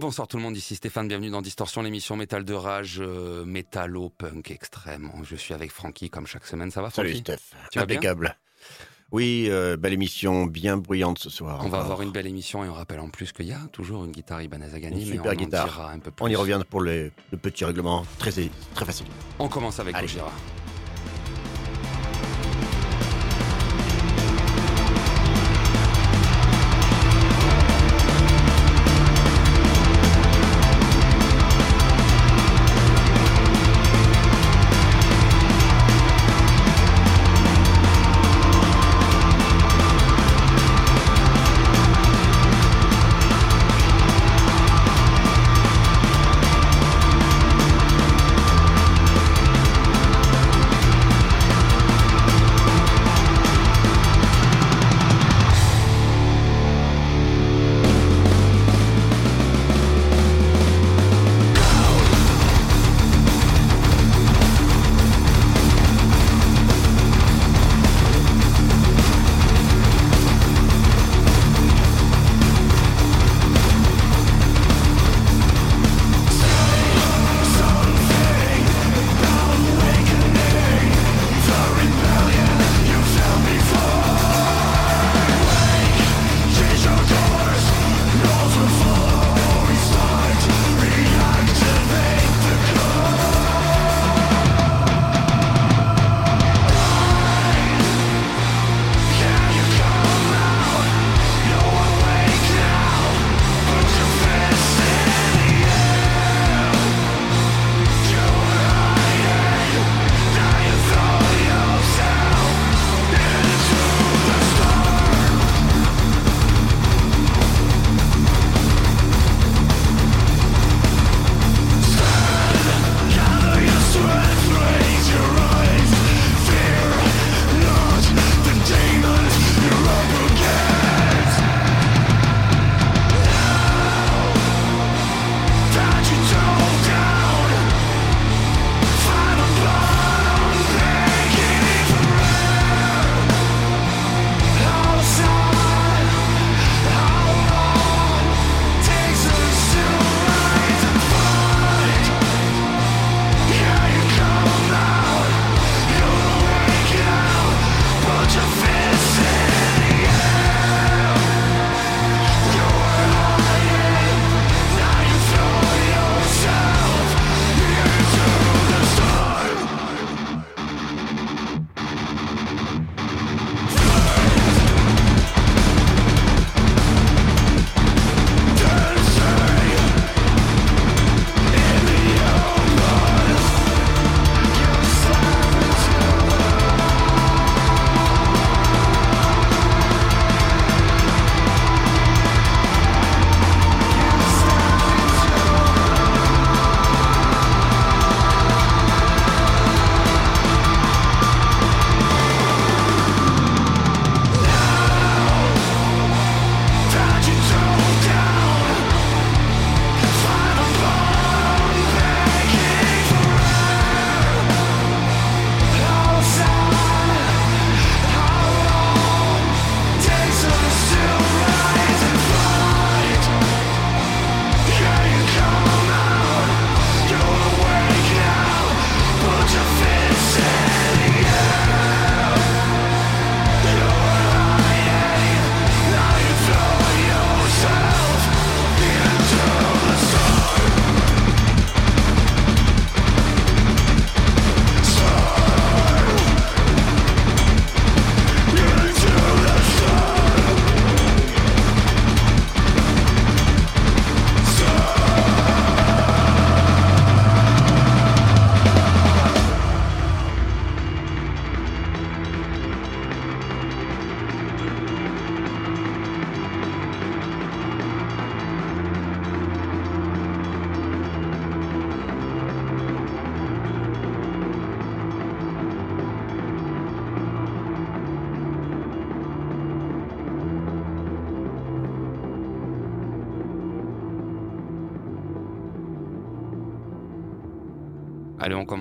Bonsoir tout le monde, ici Stéphane, bienvenue dans Distorsion, l'émission métal de rage, euh, métallo-punk extrême. Je suis avec Francky comme chaque semaine, ça va Salut Francky Steph, Tu vas bien impeccable. Oui, euh, belle émission, bien bruyante ce soir. On va avoir une belle émission et on rappelle en plus qu'il y a toujours une guitare Ibanez à gagner, Une mais super on guitare. en un peu plus. On y revient pour les- le petit règlement très, très facile. On commence avec. Gojira.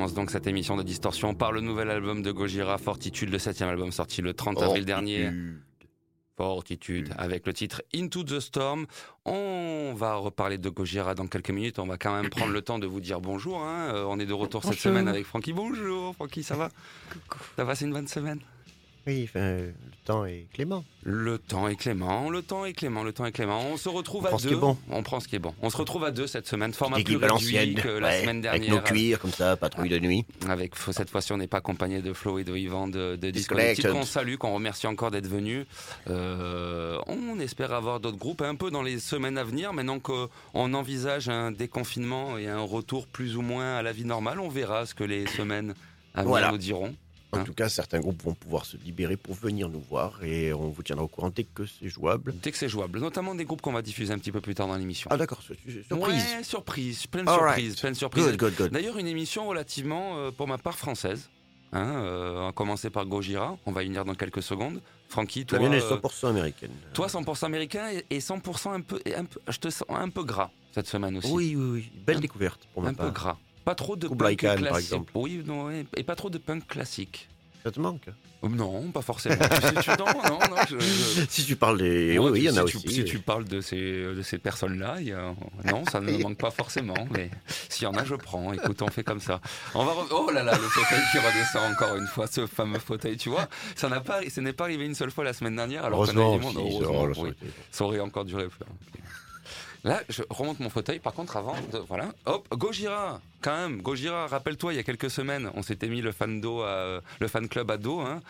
Commence donc cette émission de Distorsion par le nouvel album de Gojira, Fortitude, le septième album sorti le 30 avril dernier. Fortitude, avec le titre Into the Storm. On va reparler de Gojira dans quelques minutes. On va quand même prendre le temps de vous dire bonjour. Hein. Euh, on est de retour cette semaine avec Francky. Bonjour, Francky, ça va? Coucou. Ça va, c'est une bonne semaine? Oui, temps est clément. Le temps est clément, le temps est clément, le temps est clément. On se retrouve On à deux. bon. On prend ce qui est bon. On se retrouve à deux cette semaine. Format plus réduit que la ouais, semaine avec dernière. nos cuirs comme ça, patrouille de nuit. Avec cette fois-ci, on n'est pas accompagné de Flo et de Yvan de, de Disco Disconnected. Qu'on salue, qu'on remercie encore d'être venus. Euh, on espère avoir d'autres groupes un peu dans les semaines à venir. Maintenant qu'on envisage un déconfinement et un retour plus ou moins à la vie normale, on verra ce que les semaines à venir Voilà. nous diront. En Hein tout cas, certains groupes vont pouvoir se libérer pour venir nous voir et on vous tiendra au courant dès que c'est jouable. Dès que c'est jouable, notamment des groupes qu'on va diffuser un petit peu plus tard dans l'émission. Ah d'accord, sur- sur- surprise. Ouais, surprise, plein de All surprises, right. plein de surprises. Good, good, good. D'ailleurs, une émission relativement, euh, pour ma part, française. Hein, euh, on va commencer par Gojira, on va y venir dans quelques secondes. Francky, toi, La mienne est euh, 100% américaine. toi 100% américain et- et 100% un peu, et un peu, je te sens un peu gras cette semaine aussi. Oui, oui, oui. Belle Un- découverte pour ma un peu part. gras. Pas trop de punk classique. par exemple. Oui, non, ouais, et pas trop de punk classique. Ça te manque Oh, Non, pas forcément. Si tu- non, non, non, je- je- Si tu parles des... Oui, oui, il y en a si aussi. Tu, si tu parles de ces, de ces personnes-là, a- non, ça ne me manque pas forcément. Mais s'il y en a, je prends. Écoute, on fait comme ça. On va re- Oh là là, le fauteuil qui redescend encore une fois, ce fameux fauteuil. Tu vois, ça n'a pas, ça n'est pas arrivé une seule fois la semaine dernière. Alors a Heureusement, eu du monde. si, Heureusement, oui. Ça aurait encore duré plus. Là, je remonte mon fauteuil. Par contre, avant, de, voilà, hop, Gojira, quand même, Gojira. Rappelle-toi, il y a quelques semaines, on s'était mis le fan do, à- le fan club à dos, hein,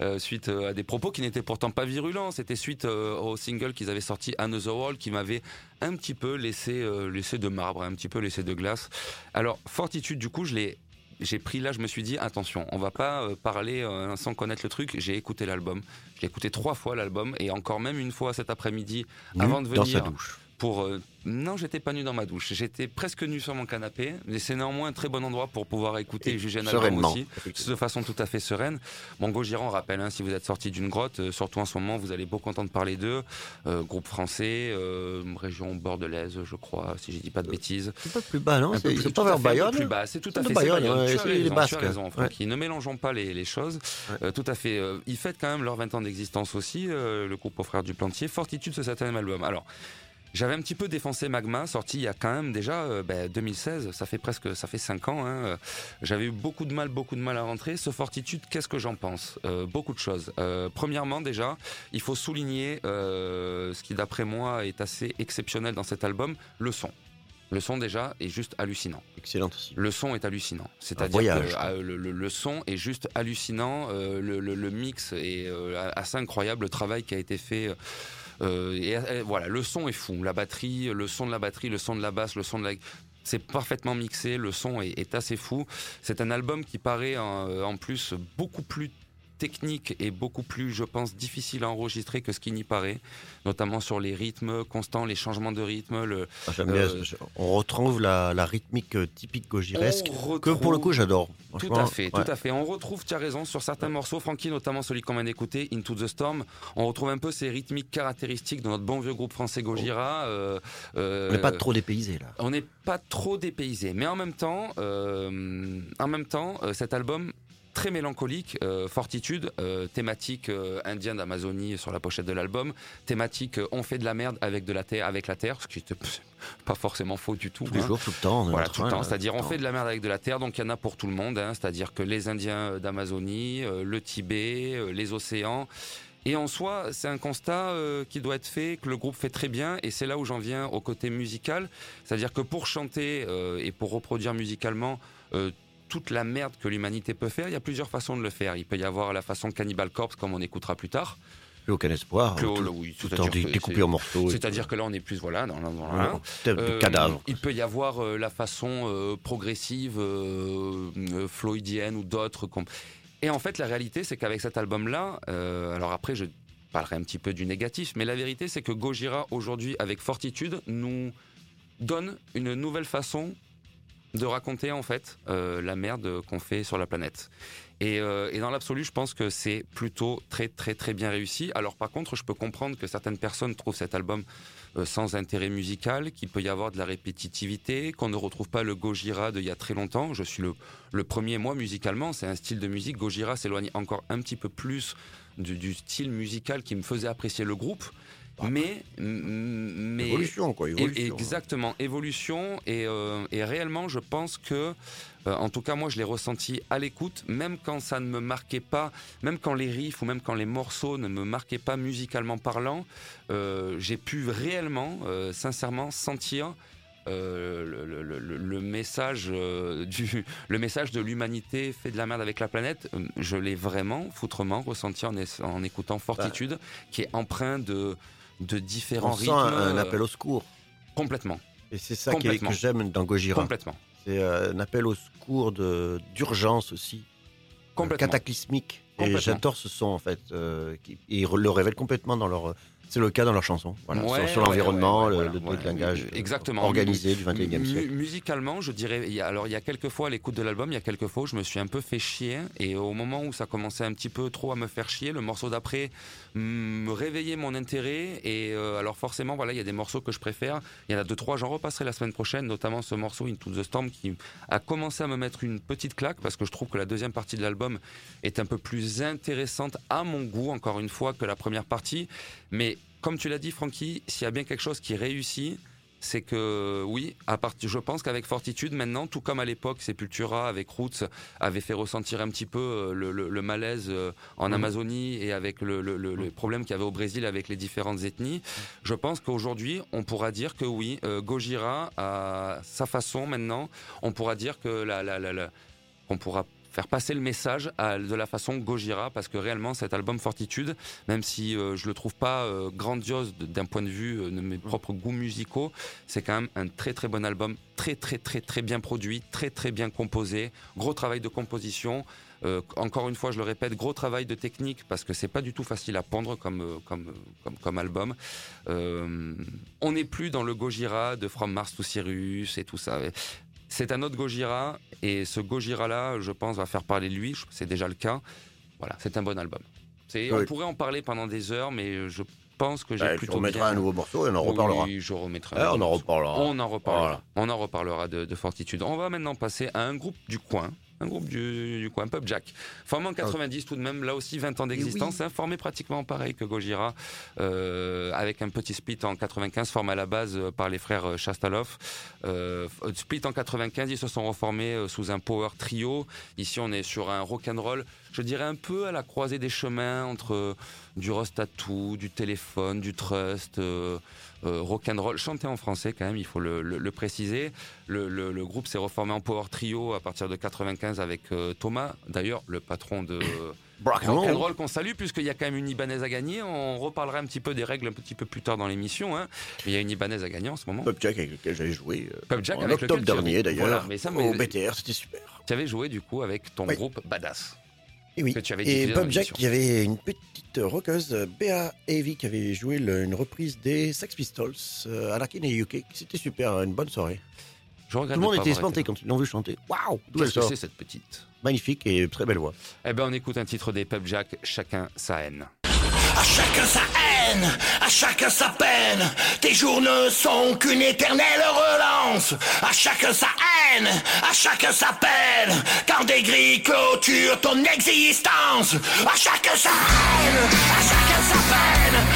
euh, suite euh, à des propos qui n'étaient pourtant pas virulents. C'était suite euh, au single qu'ils avaient sorti Another World, qui m'avait un petit peu laissé, euh, laissé de marbre, un petit peu laissé de glace. Alors, Fortitude, du coup, je l'ai. J'ai pris là, je me suis dit attention, on va pas euh, parler euh, sans connaître le truc. J'ai écouté l'album, j'ai écouté trois fois l'album et encore même une fois cet après-midi avant de dans sa venir douche. Pour euh, non j'étais pas nu dans ma douche j'étais presque nu sur mon canapé mais c'est néanmoins un très bon endroit pour pouvoir écouter et, Et juger un album aussi de façon tout à fait sereine. Bon, Gojira, on rappelle, hein, si vous êtes sorti d'une grotte, euh, surtout en ce moment, vous allez beaucoup entendre parler d'eux. Euh, groupe français, euh, région bordelaise, je crois, si je dis pas de bêtises. C'est pas plus bas, non C'est plus- c'est tout pas à vers Bayonne plus bas, c'est tout à fait Bayonne, tu as raison, les tu Basques. as raison, Francky. Ne mélangeons pas les, les choses. Ouais. Tout à fait. ils fêtent quand même leurs 20 ans d'existence aussi, le groupe aux frères du Plantier. Fortitude, ce septième album. Alors, j'avais un petit peu défoncé Magma, sorti il y a quand même déjà euh, ben, 2016, ça fait presque, ça fait 5 ans. hein, euh, J'avais eu beaucoup de mal, beaucoup de mal à rentrer. Ce Fortitude, qu'est-ce que j'en pense? Euh, Beaucoup de choses. Premièrement, déjà, il faut souligner ce qui, d'après moi, est assez exceptionnel dans cet album, le son. Le son déjà est juste hallucinant. Excellent aussi. Le son est hallucinant. C'est-à-dire voyage, que le, le- le son est juste hallucinant. le, mix est assez incroyable. Le travail qui a été fait. Euh, et, et voilà, le son est fou. La batterie, le son de la batterie, le son de la basse, le son de la. C'est parfaitement mixé. Le son est, assez fou. C'est un album qui paraît en, en plus beaucoup plus technique et beaucoup plus, je pense, difficile à enregistrer que ce qui n'y paraît, notamment sur les rythmes constants, les changements de rythme, le, Ah, bien, Euh, on retrouve la, la rythmique euh, typique gogiresque que pour le coup j'adore. Tout à fait, ouais. tout à fait. On retrouve, tu as raison, sur certains morceaux, Francky, notamment celui qu'on vient d'écouter, Into the Storm, on retrouve un peu ces rythmiques caractéristiques de notre bon vieux groupe français Gojira. euh, euh, On n'est pas trop dépaysé là. on n'est pas trop dépaysé, mais en même temps, en même temps, cet album très mélancolique, euh, Fortitude, euh, thématique euh, indienne d'Amazonie sur la pochette de l'album, thématique euh, on fait de la merde avec de la terre, avec la terre, ce qui était pas forcément faux du tout. Tous les hein. jours, tout le temps. Voilà, tout le temps. C'est-à-dire, on fait de la merde avec de la terre, donc il y en a pour tout le monde. hein. C'est-à-dire que les Indiens d'Amazonie, le Tibet, les océans. Et en soi, c'est un constat euh, qui doit être fait, que le groupe fait très bien, et c'est là où j'en viens au côté musical. C'est-à-dire que pour chanter euh, et pour reproduire musicalement euh, toute la merde que l'humanité peut faire, il y a plusieurs façons de le faire. Il peut y avoir la façon Cannibal Corpse, comme on écoutera plus tard. Plus aucun espoir. Plus hein, tout- oui, tout découpé en morceaux. C'est-à-dire que là, on est plus voilà dans, dans, hein. Euh, cadavre. Il peut y avoir euh, la façon euh, progressive, floydienne ou d'autres. Et en fait, la réalité, c'est qu'avec cet album-là, alors après, je parlerai un petit peu du négatif, mais la vérité, c'est que Gojira, aujourd'hui, avec Fortitude, nous donne une nouvelle façon de raconter en fait euh, la merde qu'on fait sur la planète. Et, euh, et dans l'absolu, je pense que c'est plutôt très très très bien réussi. Alors par contre, je peux comprendre que certaines personnes trouvent cet album euh, sans intérêt musical, qu'il peut y avoir de la répétitivité, qu'on ne retrouve pas le Gojira d'il y a très longtemps. Je suis le, le premier, moi, musicalement, c'est un style de musique. Gojira s'éloigne encore un petit peu plus du style musical qui me faisait apprécier le groupe. Mais, mais Évolution, quoi. Évolution. Exactement, évolution et, euh, et réellement je pense que, euh, en tout cas moi je l'ai ressenti à l'écoute, même quand ça ne me marquait pas, même quand les riffs ou même quand les morceaux ne me marquaient pas musicalement parlant, euh, j'ai pu réellement, sincèrement sentir euh, le, le- le- le- le message euh, du le message de l'humanité fait de la merde avec la planète je l'ai vraiment foutrement ressenti en, en écoutant Fortitude qui est empreint de de différents On sent rythmes un, un euh, appel au secours. complètement Et c'est ça qui est- que j'aime dans Gojira. complètement C'est euh, un appel au secours de- d'urgence aussi. complètement cataclysmique. Et j'adore ce son en fait. euh, qui, ils le révèlent complètement dans leur. C'est le cas dans leur chanson. Voilà, Ouais, sur sur ouais, l'environnement, ouais, le, le déglinguage ouais, euh, exactement. organisé du 21e Mu- siècle. Musicalement, je dirais, il y a, alors il y a quelques fois à l'écoute de l'album, il y a quelques fois où je me suis un peu fait chier et au moment où ça commençait un petit peu trop à me faire chier, le morceau d'après me réveillait mon intérêt et euh, alors forcément voilà, il y a des morceaux que je préfère. Il y en a deux trois, j'en repasserai la semaine prochaine, notamment ce morceau Into the Storm qui a commencé à me mettre une petite claque parce que je trouve que la deuxième partie de l'album est un peu plus intéressante à mon goût encore une fois que la première partie, mais comme tu l'as dit, Francky, s'il y a bien quelque chose qui réussit, c'est que oui, à partir, je pense qu'avec Fortitude maintenant, tout comme à l'époque, Sepultura avec Roots avait fait ressentir un petit peu euh, le, le- le malaise euh, en Mhm. Amazonie et avec le, le, le- le problème qu'il y avait au Brésil avec les différentes ethnies. Je pense qu'aujourd'hui, on pourra dire que oui, euh, Gojira à sa façon maintenant, on pourra dire que la, la, la, la- on pourra faire passer le message à- de la façon Gojira parce que réellement cet album Fortitude même si euh, je le trouve pas euh, grandiose d'un point de vue euh, de mes propres goûts musicaux, c'est quand même un très très bon album, très très très très bien produit, très très bien composé, gros travail de composition. Euh, encore une fois, je le répète, gros travail de technique parce que c'est pas du tout facile à pondre comme comme comme, comme album. On n'est plus dans le Gojira de From Mars to Cyrus et tout ça. C'est un autre Gojira et ce Gojira là, je pense, va faire parler de lui. C'est déjà le cas. Voilà, c'est un bon album. On pourrait en parler pendant des heures, mais je pense que j'ai Ouais, plutôt remettras bien- un nouveau morceau et on en reparlera. Oui, je remettrai. un Ah, on en reparlera. On en reparlera. Voilà. On en reparlera de, de Fortitude. On va maintenant passer à un groupe du coin. Un groupe du, du coin, Pub Jack. Formé en 90 tout de même, là aussi 20 ans d'existence, hein, formé pratiquement pareil que Gojira, euh, avec un petit split en 95, formé à la base euh, par les frères euh, Shastalov. Euh, split en 95, ils se sont reformés sous un power trio. Ici, on est sur un rock and roll, je dirais un peu à la croisée des chemins entre euh, du Rust Tattoo, du téléphone, du trust, euh, euh, rock and roll, chanté en français quand même, il faut le, le- le préciser. Le, groupe s'est reformé en power trio à partir de 95 avec euh, Thomas, d'ailleurs le patron de Rock and rock and roll. roll qu'on salue puisqu'il y a quand même une Ibanaise à gagner. On reparlera un petit peu des règles un petit peu plus tard dans l'émission. Hein. Mais il y a une Ibanaise à gagner en ce moment. Pub Jack avec lequel j'avais joué. euh, Pub Jack en avec octobre dernier d'ailleurs. Voilà, mais ça, mais- Au BTR, c'était super. Tu avais joué du coup avec ton Oui. groupe Badass. Et oui. Que tu avais Et Pub Jack, il y avait une petite rockeuse, Bea Avey, qui avait joué le- une reprise des Sex Pistols, euh, Anakin et UK. C'était super, une bonne soirée. Je Tout le monde était espanté quand ils l'ont vu chanter. Waouh D'où elle sort c'est cette petite Magnifique et très belle voix. Eh ben on écoute un titre des Pub Jack, chacun sa haine. À chacun sa haine, à chacun sa peine. Tes jours ne sont qu'une éternelle relance. À chacun sa haine, à chacun sa peine. Quand des grilles clôturent ton existence. À chacun sa à chacun sa peine.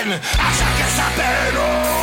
sa haine, à chacun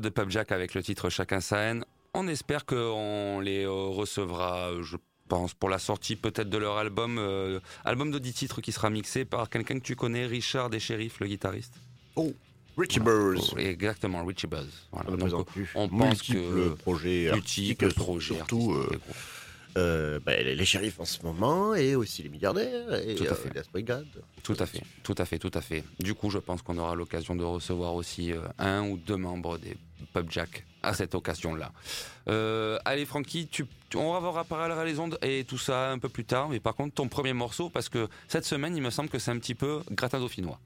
De Pub Jack avec le titre Chacun sa haine. On espère qu'on les euh, recevra, euh, je pense, pour la sortie peut-être de leur album, euh, album de 10 titres qui sera mixé par quelqu'un que tu connais, Richard des Sheriffs, le guitariste. Oh, Richie Burrs. Oh, Exactement, Richie Buzz. Voilà. On ne Donc, on pense que projets multiples artistiques, projets surtout artistiques, euh. Euh, bah, les, les shérifs en ce moment et aussi les milliardaires et Tout à euh, fait. la brigade. Tout à fait, tout à fait, tout à fait. Du coup, je pense qu'on aura l'occasion de recevoir aussi euh, un ou deux membres des Pub Jack à cette occasion-là. Euh, allez, Francky, tu, tu- on va voir les ondes et tout ça un peu plus tard. Mais par contre, ton premier morceau, parce que cette semaine, il me semble que c'est un petit peu gratin dauphinois.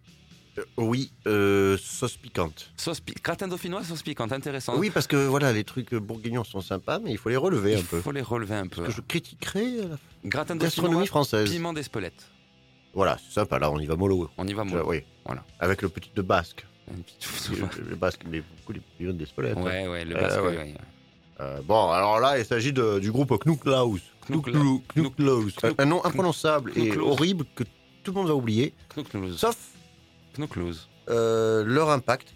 Euh, oui, euh, sauce piquante. Sauce pi- gratin dauphinois, sauce piquante, intéressant. Oui, parce que voilà, les trucs bourguignons sont sympas, mais il faut les relever il un peu. faut les relever un peu. Que je critiquerai euh, la Gratin gastronomie française. piment d'Espelette. Voilà, c'est sympa, là on y va mollo. On y va, Euh, moi. oui, Voilà. avec le petit de basque. Le, le basque, mais beaucoup les pions d'Espelette. hein. Ouais, ouais, le Euh, basque, ouais. ouais. Euh, bon, alors là, il s'agit du groupe Knouklou- Knouklaus. Un, nom imprononçable et horrible que tout le monde va oublier, Knockloose. sauf Knockloose. euh, leur impact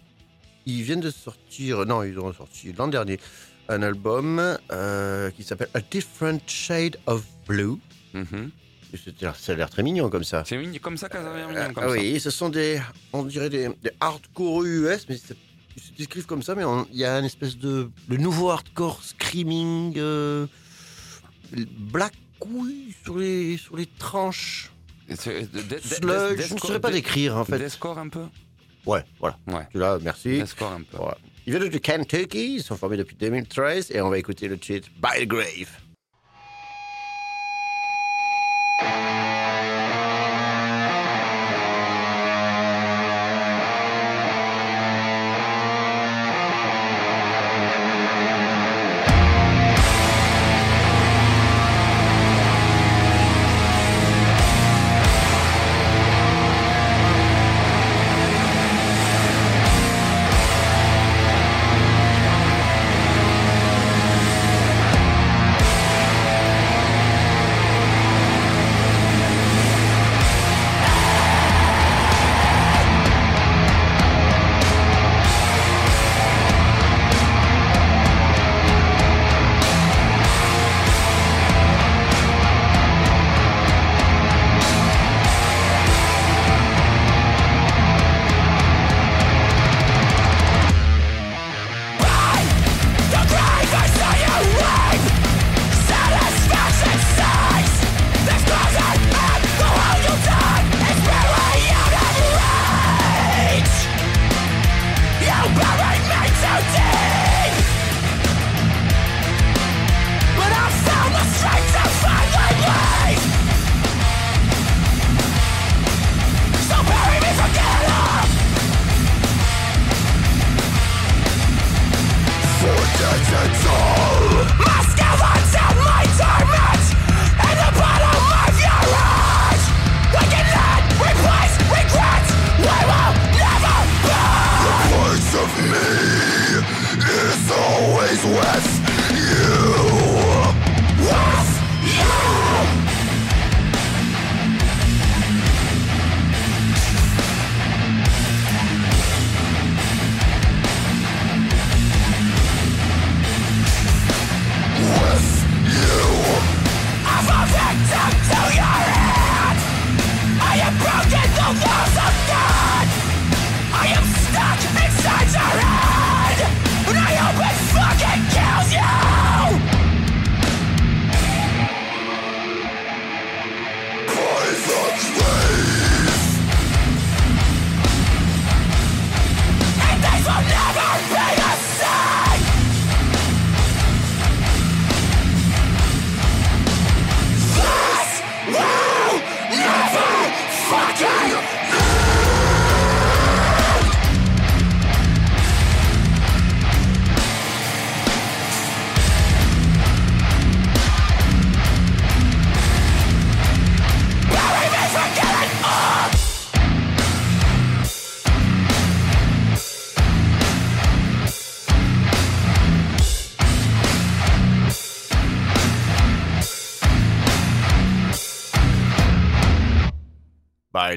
ils viennent de sortir, non, ils ont sorti l'an dernier un album euh, qui s'appelle A Different Shade of Blue. Et c'est- Ça a l'air très mignon comme ça. C'est mignon- comme ça qu'elle a mignon, comme Ah ça. oui, ce sont des, on dirait des, des hardcore US, mais ils se décrivent comme ça, mais il y a une espèce de, de nouveau hardcore screaming, euh, black couille sur les, sur les tranches, De- je ne saurais pas décrire en fait. Deathcore un peu Ouais, voilà. Ouais. Tu là, merci. Deathcore un peu. Voilà. Ils viennent de Kentucky, ils sont formés depuis 2013 et on va écouter le titre By the Grave.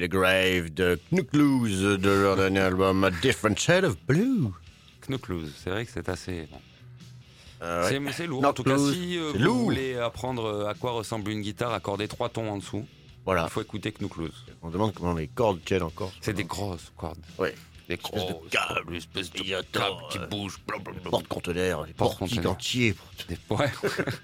Grave de Knuckloose de leur dernier album A Different Shade of Blue. Knuckles, c'est vrai que c'est assez. Euh. C'est- lourd. En tout cas, Knuckles, si euh, vous lourd. voulez apprendre euh, à quoi ressemble une guitare accordée trois tons en dessous, Voilà. il faut écouter Knuckles. On demande comment les cordes tiennent encore. C'est des grosses cordes. Ouais. Des Espèce de grosses câble. cordes, espèce de câble qui euh, bouge. Porte-conteneurs. portiques entiers. Des- Ouais.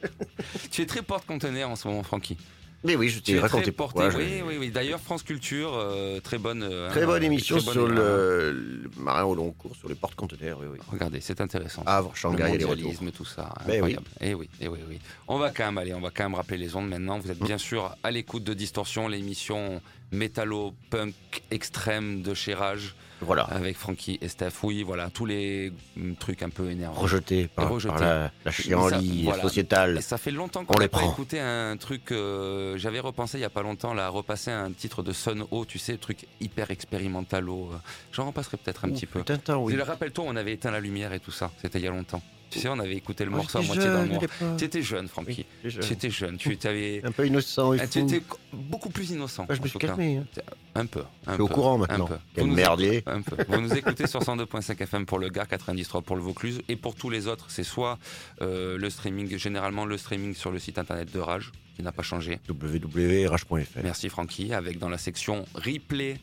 tu es très porte-conteneur en ce moment, Francky. Mais oui, je t'ai raconté pourquoi. je- Oui, oui, oui. D'ailleurs, France Culture, euh, très bonne. euh, Très bonne émission très bonne- sur le, le marin au long cours, sur les porte-conteneurs, oui, oui. Regardez, c'est intéressant. Havre, le Shanghai et les retours. mondialisme, tout ça. Ben incroyable. Eh oui, eh oui, oui. On va quand même aller, on va quand même rappeler les ondes maintenant. Vous êtes Mm. bien sûr à l'écoute de Distorsion, l'émission métallo-punk extrême de chez Rage Voilà. avec Francky et Steph. Oui, voilà, tous les mm, trucs un peu énervants. Rejeté par, Rejeté. par la, la chienlit voilà. sociétale. Et ça fait longtemps On qu'on les n'a pas prend. écouté un truc. euh, J'avais repensé il y a pas longtemps là, à repasser un titre de Sun O, tu sais, le truc hyper expérimentalo. euh. J'en repasserai peut-être un Ouh, petit peu. putain, oui. Et Rappelle-toi, on avait éteint la lumière et tout ça. C'était il y a longtemps. Tu sais, on avait écouté le morceau à moitié à l'époque. Tu étais jeune, Francky. Oui. Tu étais jeune. Tu avais. Un peu innocent Ah. Tu étais beaucoup plus innocent. Je me suis calmé. hein. Un peu. Un Je suis au peu, courant un maintenant. Quel merdier. écoutez- un peu. Vous nous écoutez sur 102.5 FM pour le Gard, 93 pour le Vaucluse. Et pour tous les autres, c'est soit euh, le streaming, généralement le streaming sur le site internet de Rage, qui n'a pas changé. www.rh.fr. Merci Francky. Avec dans la section replay.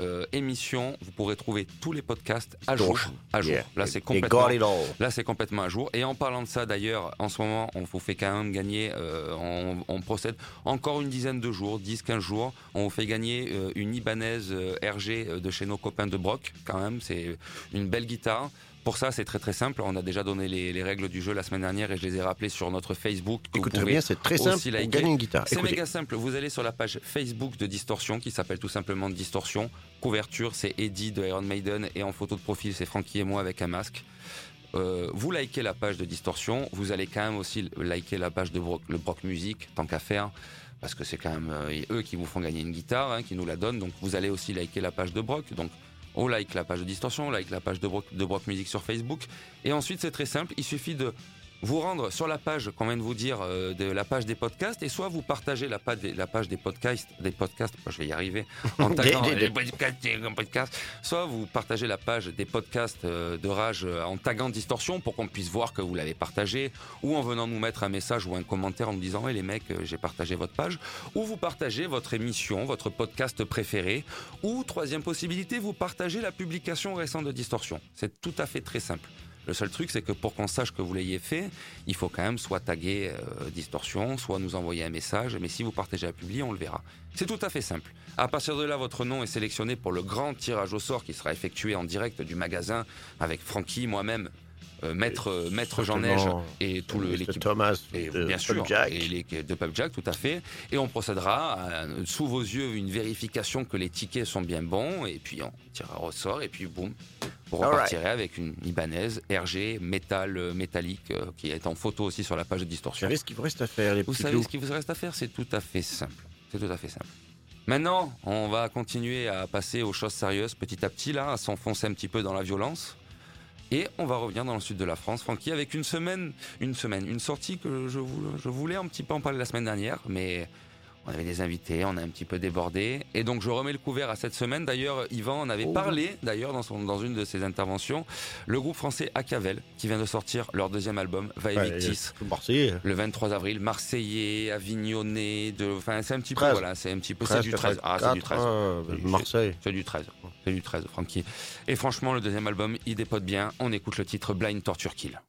Euh, émission, vous pourrez trouver tous les podcasts à jour. À jour. Yeah. Là, c'est complètement. Là, c'est complètement à jour. Et en parlant de ça, d'ailleurs, en ce moment, on vous fait quand même gagner, euh, on, on procède encore une dizaine de jours, 10-15 jours. On vous fait gagner euh, une euh, RG de chez nos copains de Brock, quand même. C'est une belle guitare. Pour ça, c'est très très simple. On a déjà donné les, les règles du jeu la semaine dernière et je les ai rappelées sur notre Facebook. que vous Écoutez pouvez bien, c'est très simple aussi pour liker. gagner une guitare. c'est méga simple. Vous allez sur la page Facebook de Distorsion qui s'appelle tout simplement Distorsion. Couverture, c'est Eddie de Iron Maiden et en photo de profil, c'est Frankie et moi avec un masque. Euh, vous likez la page de Distorsion. Vous allez quand même aussi liker la page de Brock, le Brock Music, tant qu'à faire. Parce que c'est quand même euh, eux qui vous font gagner une guitare, hein, qui nous la donnent. Donc vous allez aussi liker la page de Brock. Donc on like la page de Distorsion, on like la page de Brock, de Brock Music sur Facebook. Et ensuite, c'est très simple. Il suffit de vous rendre sur la page qu'on vient de vous dire euh, de la page des podcasts et soit vous partagez la page des, la page des podcasts des podcasts je vais y arriver en taguant Des- des- les podcasts, des podcasts. soit vous partagez la page des podcasts euh, de rage euh, en taguant distorsion pour qu'on puisse voir que vous l'avez partagé ou en venant nous mettre un message ou un commentaire en nous disant ouais les mecs euh, j'ai partagé votre page ou vous partagez votre émission votre podcast préféré ou troisième possibilité vous partagez la publication récente de distorsion c'est tout à fait très simple le seul truc, c'est que pour qu'on sache que vous l'ayez fait, il faut quand même soit taguer euh, Distorsion, soit nous envoyer un message. Mais si vous partagez la publi, on le verra. C'est tout à fait simple. À partir de là, votre nom est sélectionné pour le grand tirage au sort qui sera effectué en direct du magasin avec Francky, moi-même, euh, maître, euh, maître Jean Neige et tout le- l'équipe. Thomas, Et de bien sûr, Jack. et les, de Pub Jack, tout à fait. Et on procédera à, sous vos yeux une vérification que les tickets sont bien bons, et puis on tirera au sort, et puis boum, vous repartirez avec une Ibanez RG métal euh, métallique euh, qui est en photo aussi sur la page de Vous distorsion. savez ce qu'il vous reste à faire, les Vous savez loups ce qu'il vous reste à faire, c'est tout à fait simple. C'est tout à fait simple. Maintenant, on va continuer à passer aux choses sérieuses petit à petit, là, à s'enfoncer un petit peu dans la violence. Et on va revenir dans le sud de la France, Francky, avec une semaine, une semaine, une sortie que je, je voulais un petit peu en parler la semaine dernière, mais on avait des invités, on a un petit peu débordé. Et donc je remets le couvert à cette semaine. D'ailleurs, Yvan en avait Oh. parlé, d'ailleurs, dans, son- dans une de ses interventions. Le groupe français Acavel, qui vient de sortir leur deuxième album, Va Ouais, Evictis. tout Marseillais. Le 23 avril, Marseillais, Avignonnais, de, enfin c'est un petit peu, 13. voilà, c'est un petit peu, c'est du 13. Ah, c'est du 13. ah, C'est- Marseille. C'est du 13. C'est du 13, Francky. Et franchement, le deuxième album, il dépote bien. On écoute le titre Blind Torture Kill.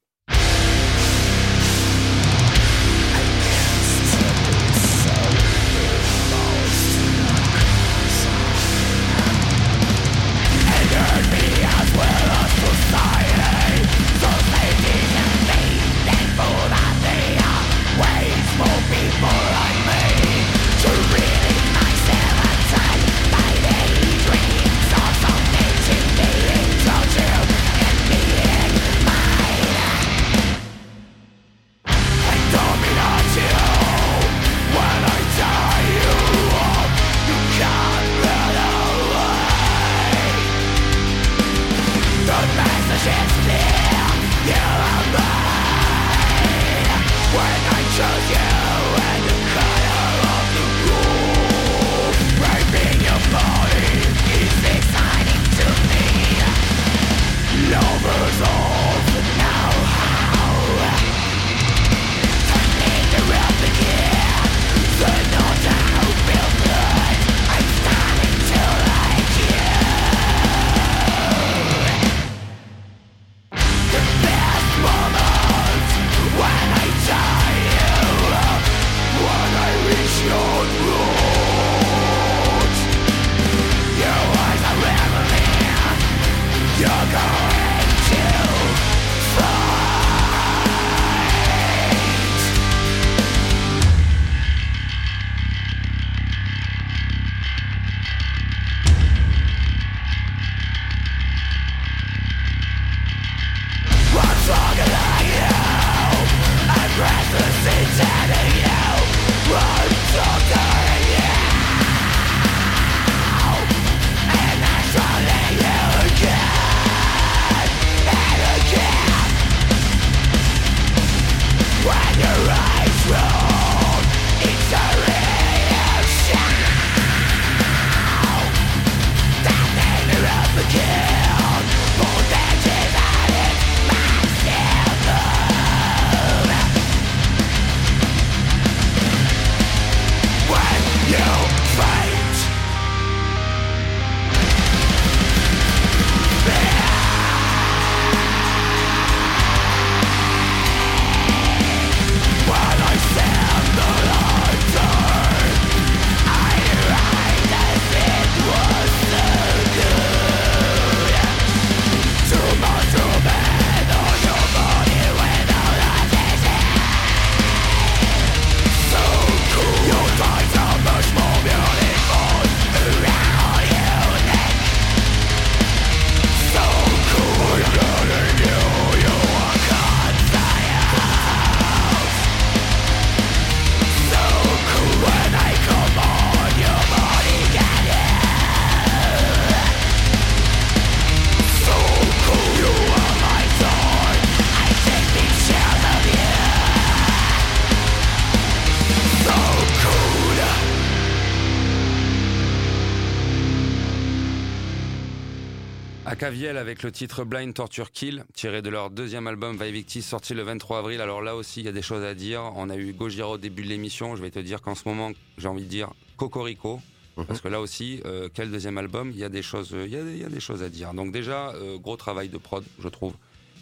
Avec le titre Blind Torture Kill, tiré de leur deuxième album Victis, sorti le 23 avril. Alors là aussi, il y a des choses à dire. On a eu Gojira au début de l'émission. Je vais te dire qu'en ce moment, j'ai envie de dire Cocorico. Mhm. Parce que là aussi, euh, quel deuxième album? Il y a des choses, il y a, il y a des choses à dire. Donc déjà, euh, gros travail de prod, je trouve,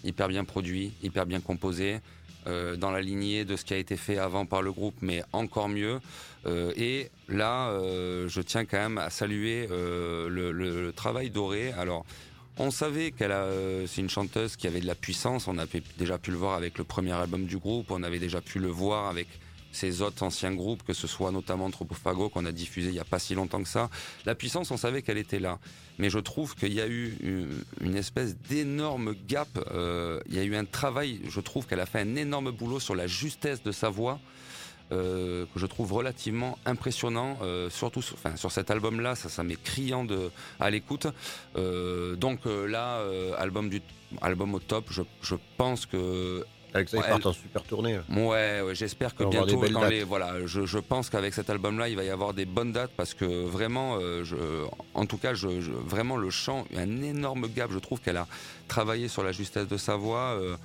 hyper bien produit, hyper bien composé, euh, dans la lignée de ce qui a été fait avant par le groupe, mais encore mieux. Euh, et là, euh, je tiens quand même à saluer euh, le, le- le travail doré. Alors. On savait qu'elle euh, c'est une chanteuse qui avait de la puissance. On avait déjà pu le voir avec le premier album du groupe. On avait déjà pu le voir avec ses autres anciens groupes, que ce soit notamment Tropofago qu'on a diffusé il n'y a pas si longtemps que ça. La puissance, on savait qu'elle était là. Mais je trouve qu'il y a eu une, une espèce d'énorme gap. euh, il y a eu un travail, je trouve qu'elle a fait un énorme boulot sur la justesse de sa voix. Euh, que je trouve relativement impressionnant, euh, surtout sur, enfin, sur cet album-là, ça, ça m'est criant de, à l'écoute. Euh, donc là, album, du, album au top, je, je pense que Avec ça, ils Ouais, partent en super tournée. Ouais, ouais, j'espère que On bientôt, dans les, voilà, je, je pense qu'avec cet album-là, il va y avoir des bonnes dates parce que vraiment, euh, je, en tout cas, je, je- vraiment le chant, un énorme gap. Je trouve qu'elle a travaillé sur la justesse de sa voix, euh,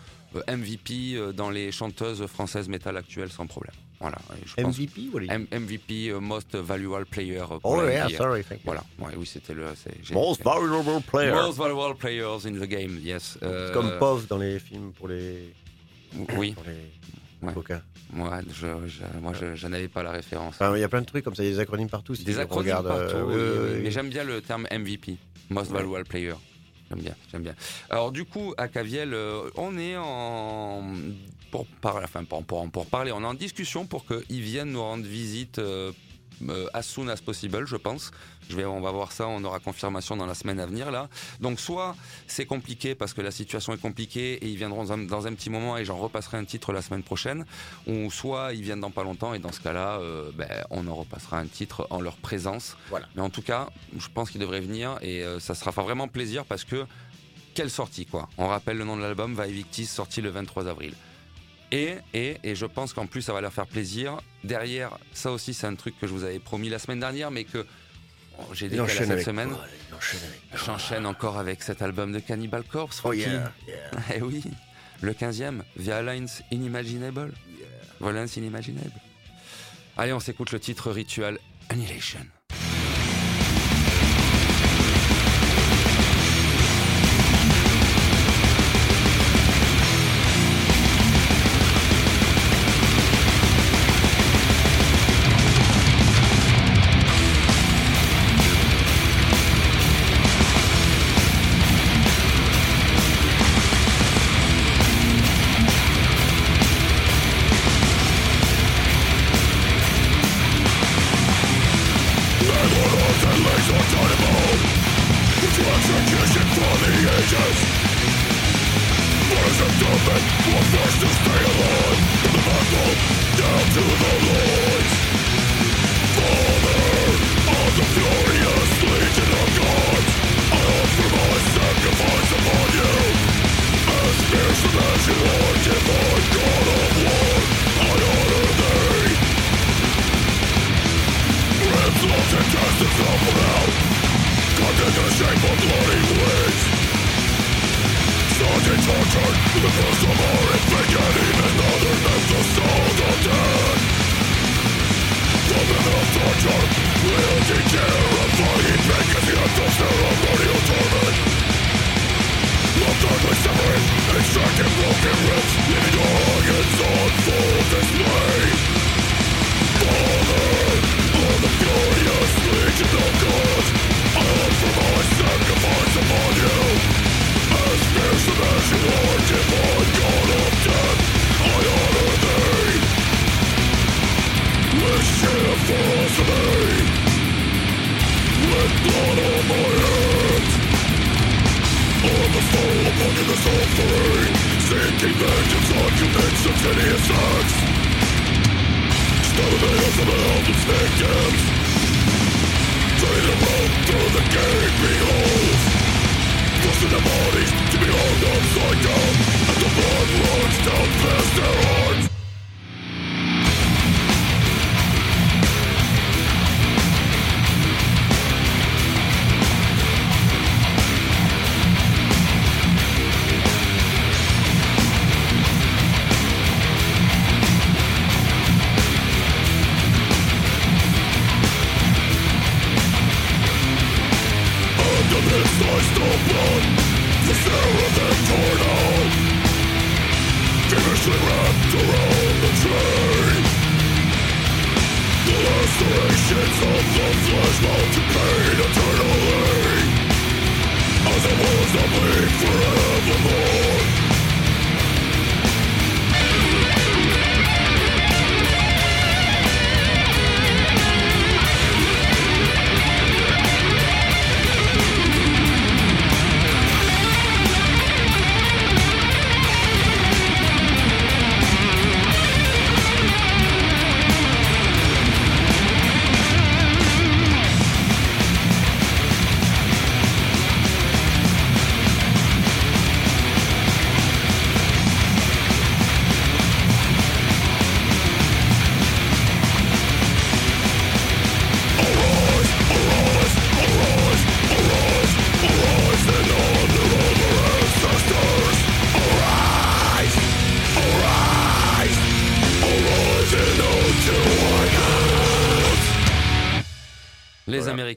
MVP dans les chanteuses françaises métal actuelles sans problème. Voilà. pense- MVP ou M- MVP, euh, Most Valuable Player. euh, Oh yeah, sorry, thank you. Voilà. Ouais, oui, c'était le. Most valuable player. Most Valuable Players in the game. Yes. Euh, Comme POV dans les films pour les, Oui. pour les Ouais. avocats. Moi, je, je- moi, je, n'avais pas la référence. Enfin, il y a plein de trucs comme ça, il y a des acronymes partout. Si Des acronymes partout, euh, oui, oui, oui, mais j'aime bien le terme MVP, Most Valuable Player. J'aime bien, j'aime bien. Alors du coup, à Caviel, on est en pour parler, enfin pour, pour, pour parler, on est en discussion pour qu'ils viennent nous rendre visite euh, euh, as soon as possible, je pense. Je vais, on va voir ça, on aura confirmation dans la semaine à venir là. Donc soit c'est compliqué parce que la situation est compliquée et ils viendront dans un, dans un petit moment et j'en repasserai un titre la semaine prochaine, ou soit ils viennent dans pas longtemps et dans ce cas-là, euh, ben, on en repassera un titre en leur présence. Voilà. Mais en tout cas, je pense qu'ils devraient venir et euh, ça sera vraiment plaisir parce que quelle sortie quoi. On rappelle le nom de l'album, Va Victis, sorti le 23 avril. Et, et, et je pense qu'en plus ça va leur faire plaisir. Derrière, ça aussi c'est un truc que je vous avais promis la semaine dernière, mais que oh, j'ai décalé cette avec semaine. J'enchaîne encore avec cet album de Cannibal Corpse. Oh yeah, yeah. Eh oui, le 15e, Violence Inimaginable. Violence Inimaginable. Allez, on s'écoute le titre Ritual Annihilation.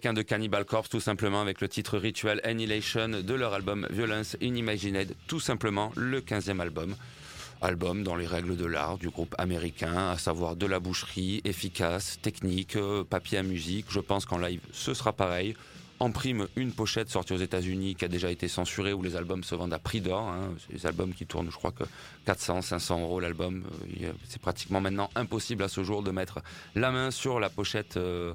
Les Américains de Cannibal Corpse, tout simplement, avec le titre Ritual Annihilation de leur album Violence Unimagined, tout simplement le 15e album. Album dans les règles de l'art du groupe américain, à savoir de la boucherie, efficace, technique, euh, papier à musique. Je pense qu'en live, ce sera pareil. En prime, une pochette sortie aux États-Unis qui a déjà été censurée où les albums se vendent à prix d'or. Hein. Des albums qui tournent, je crois que 400, 500 euros l'album. Euh, C'est pratiquement maintenant impossible à ce jour de mettre la main sur la pochette euh,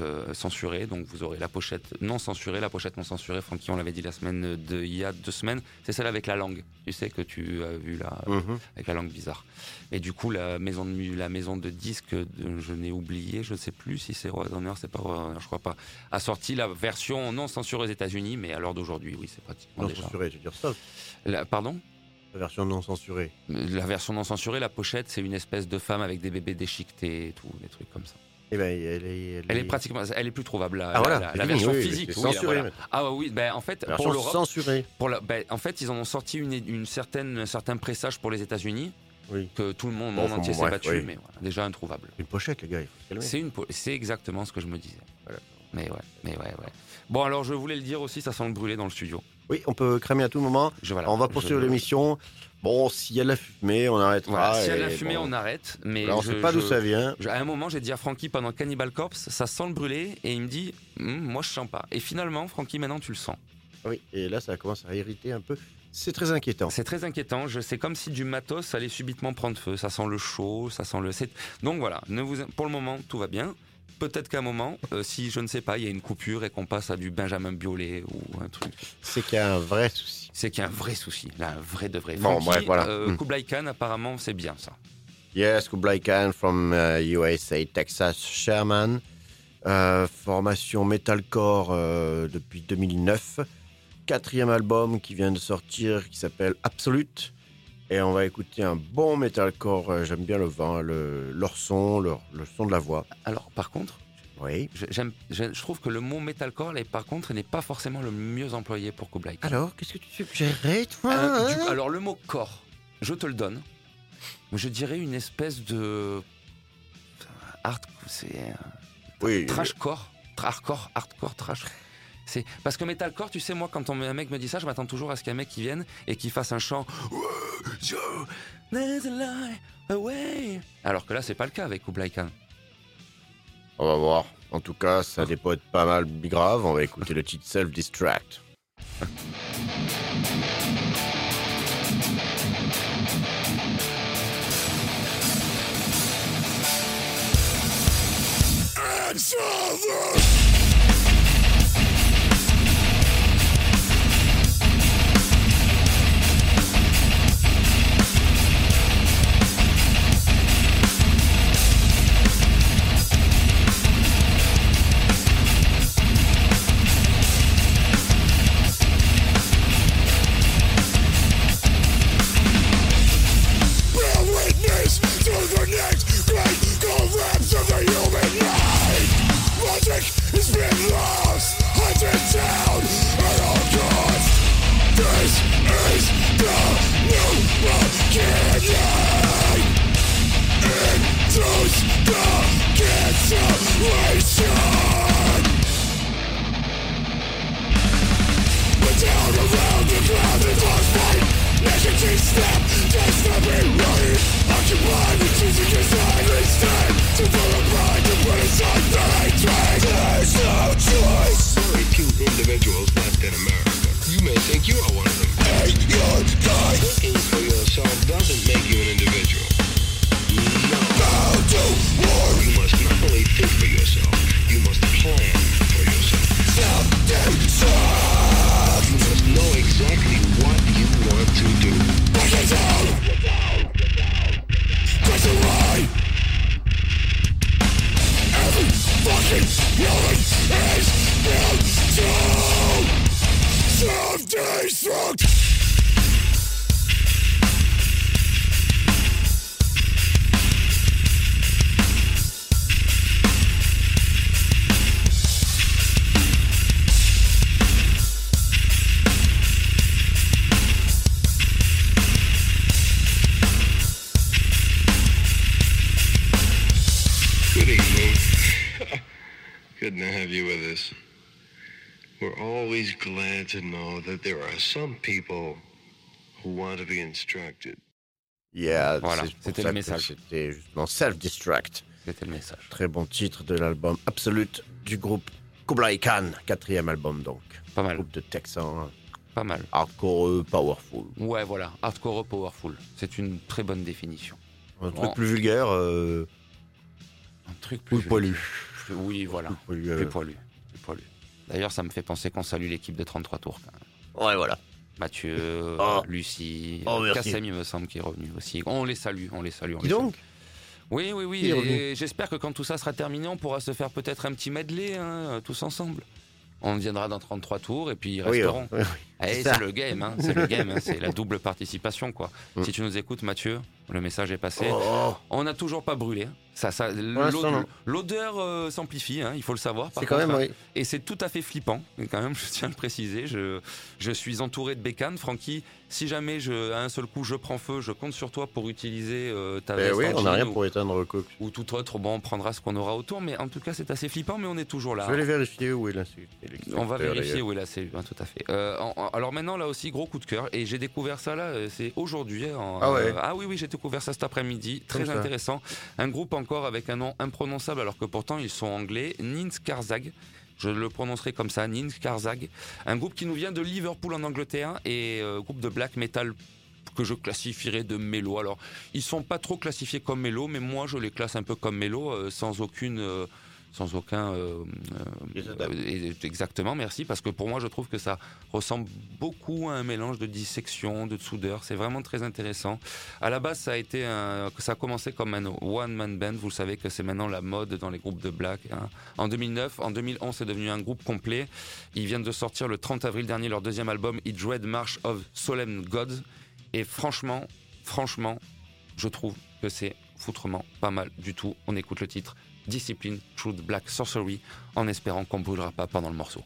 euh, censurée. Donc vous aurez la pochette non censurée, la pochette non censurée. Francky, on l'avait dit la semaine de il y a deux semaines. C'est celle avec la langue. Tu sais que tu as vu là, Mhm. avec la langue bizarre. Et du coup, la maison de la maison de disques, de- je n'ai oublié, je ne sais plus si c'est Roadrunner, c'est pas Roadrunner, je crois pas, a sorti la version non censurée aux États-Unis, mais à l'heure d'aujourd'hui, oui, c'est pratiquement Non déjà. censuré, je veux dire ça. La- pardon? La version non censurée. La version non censurée, la pochette, c'est une espèce de femme avec des bébés déchiquetés et tout, des trucs comme ça. Eh ben, elle est. Elle est pratiquement, elle est plus trouvable. La, Ah, voilà, la, la fini, version oui, oui, physique. oui, censuré voilà. maintenant. Ah oui, ben en fait, La pour l'Europe, censurée. pour la, ben, en fait, ils en ont sorti une, une certaine, un certain pressage pour les États-Unis Oui. que tout le monde, Bon, monde enfin, entier s'est battu, oui. mais voilà, déjà introuvable. Une pochette, les gars, il faut se calmer. C'est une, po- c'est exactement ce que je me disais. Voilà. Mais ouais, mais ouais, ouais. Bon, alors je voulais le dire aussi, ça sent le brûler dans le studio. Oui, on peut cramer à tout moment. Je, voilà, on va je- poursuivre l'émission. Bon, s'il y a de la fumée, on arrêtera. Voilà, s'il y a de la fumée, bon. on arrête. Mais Là, on je- sait pas d'où ça vient. je- à un moment, j'ai dit à Francky pendant Cannibal Corpse, ça sent le brûler, et il me dit, Hum, moi je sens pas. Et finalement, Francky, maintenant tu le sens. Oui, et là, ça commence à irriter un peu. C'est très inquiétant. C'est très inquiétant. Je, c'est comme si du matos allait subitement prendre feu. Ça sent le chaud, ça sent le. Donc voilà. Ne vous, pour le moment, tout va bien. Peut-être qu'à un moment, euh, si je ne sais pas, il y a une coupure et qu'on passe à du Benjamin Biolay ou un truc, C'est qu'il y a un vrai souci. c'est qu'il y a un vrai souci. Là, un vrai de vrai. Bon, bref, voilà. euh, Hmm. Kublai Khan, apparemment, c'est bien ça. Yes, Kublai Khan from uh, USA, Texas, Sherman. Euh, formation metalcore euh, depuis 2009. Quatrième album qui vient de sortir qui s'appelle Absolute. Et on va écouter un bon metalcore. euh, J'aime bien le vent, le, leur son, leur- le son de la voix. Alors, par contre, Oui. je- j'aime, je, je trouve que le mot metalcore, là, par contre, n'est pas forcément le mieux employé pour Kublai. Alors, qu'est-ce que tu suggérais, toi Euh, du- hein alors le mot corps, je te le donne. Je dirais une espèce de art, c'est euh, Oui, trashcore, hardcore, hardcore, trash. C'est parce que metalcore, tu sais moi quand on, un mec me dit ça, je m'attends toujours à ce qu'un mec qui vienne et qui fasse un chant. Alors que là c'est pas le cas avec Kublai Khan. on va voir. En tout cas, ça des potes pas mal grave. On va écouter le titre Self Distract. some people who want to be instructed. Yeah, Voilà, c'était le message. C'était justement Self-Destruct. C'était le message. Très bon titre de l'album Absolute du groupe Kublai Khan. Quatrième album donc. Pas mal, Groupe de Texans, pas mal. hardcore, powerful. Ouais, voilà, hardcore powerful. C'est une très bonne définition. Un truc plus vulgaire, euh, Un truc plus plus poilu. Plus- Oui, voilà. Plus poilu, euh, Plus poilu. Plus poilu. D'ailleurs, ça me fait penser qu'on salue l'équipe de 33 tours. quand même. Ouais, voilà. Mathieu, Oh. Lucie, Oh, merci. Kassem, il me semble, qui est revenu aussi. On les salue, on les salue. on Dis les salue. donc Oui, oui, oui. Et J'espère que quand tout ça sera terminé, on pourra se faire peut-être un petit medley, hein, tous ensemble. On viendra dans 33 tours et puis ils resteront. oui, oui. C'est le game, hein, c'est le game, hein, c'est la double participation quoi. Mm. Si tu nous écoutes, Mathieu, le message est passé. Oh, On n'a toujours pas brûlé. hein. Ça. L'odeur euh, s'amplifie, hein, il faut le savoir. par c'est quand même, oui. Et c'est tout à fait flippant, quand même, je tiens à le préciser. Je, je suis entouré de bécanes. Francky, si jamais je, à un seul coup je prends feu, je compte sur toi pour utiliser euh, ta Eh veste oui, en on n'a rien ou, pour éteindre le coq. ou tout autre. Bon, on prendra ce qu'on aura autour, mais en tout cas, c'est assez flippant, mais on est toujours là. Je vais aller vérifier où est l'insulte. On va vérifier, oui, là, c'est hein, tout à fait. Euh, en- alors maintenant, là aussi, gros coup de cœur, et j'ai découvert ça là, c'est aujourd'hui. Ah ouais. ah oui, oui, j'ai découvert ça cet après-midi, très intéressant. Un groupe encore avec un nom imprononçable, alors que pourtant ils sont anglais, Nins Karzag. Je le prononcerai comme ça, Nins Karzag. Un groupe qui nous vient de Liverpool en Angleterre et euh, groupe de black metal que je classifierais de mélo. Alors, ils sont pas trop classifiés comme mélo, mais moi je les classe un peu comme mélo, euh, sans aucune, euh, sans aucun. euh, euh, exactement, merci, parce que pour moi je trouve que ça ressemble beaucoup à un mélange de dissection, de soudeur. C'est vraiment très intéressant. À la base, ça a été un, ça a commencé comme un one man band. Vous le savez que c'est maintenant la mode dans les groupes de black. hein. En 2009, en 2011, c'est devenu un groupe complet. Ils viennent de sortir le 30 avril dernier leur deuxième album, It Dread March of Solemn Gods. Et franchement, franchement, je trouve que c'est foutrement pas mal du tout. On écoute le titre Discipline Truth Black Sorcery en espérant qu'on brûlera pas pendant le morceau.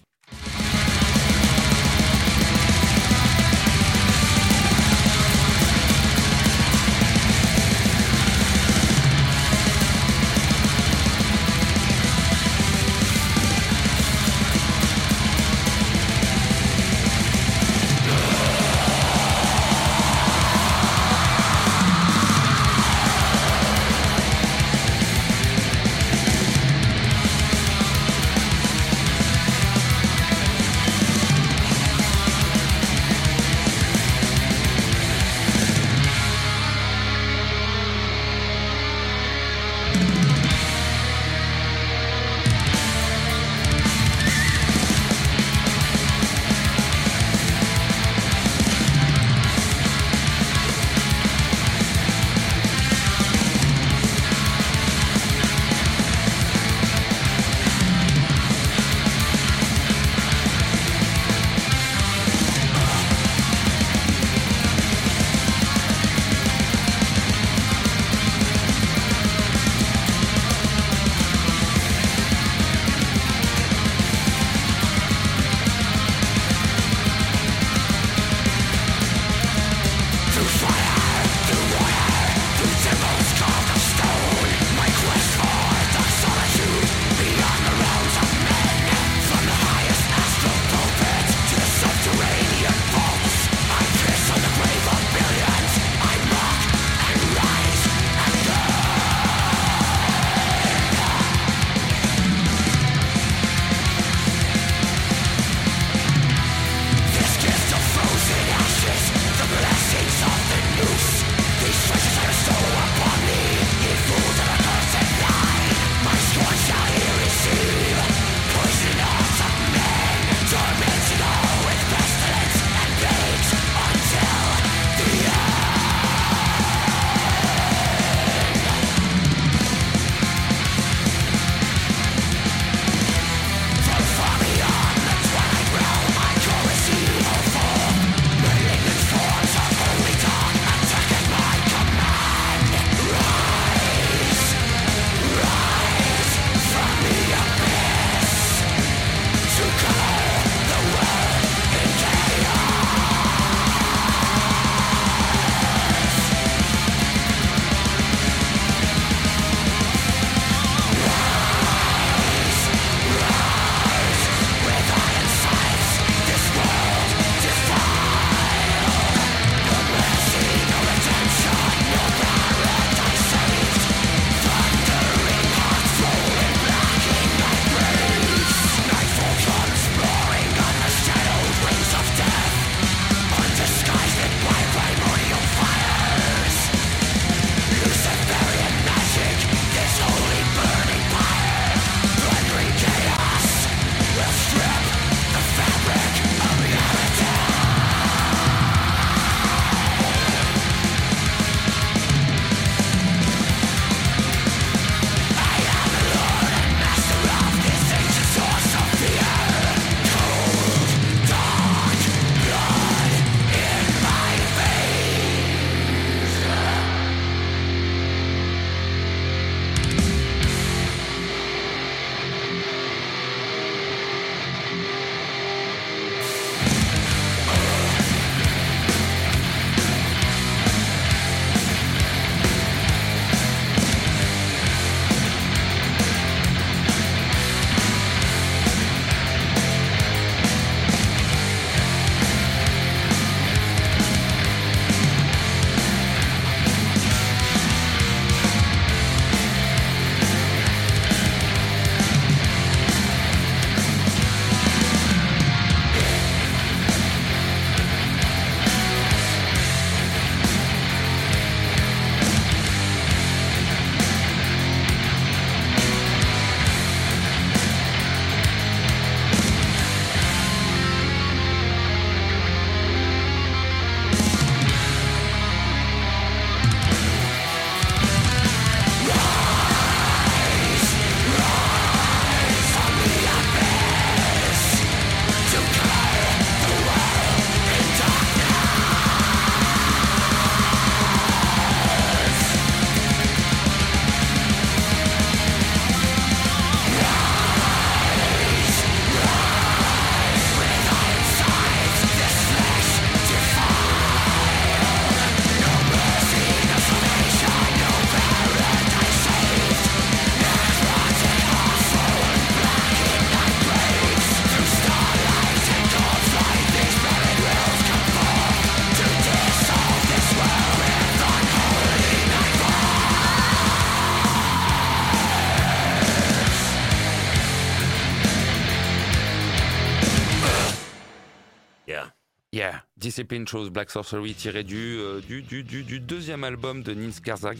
Yeah, Discipline Chose Black Sorcery tiré du, euh, du, du, du, du deuxième album de Nins Karzag.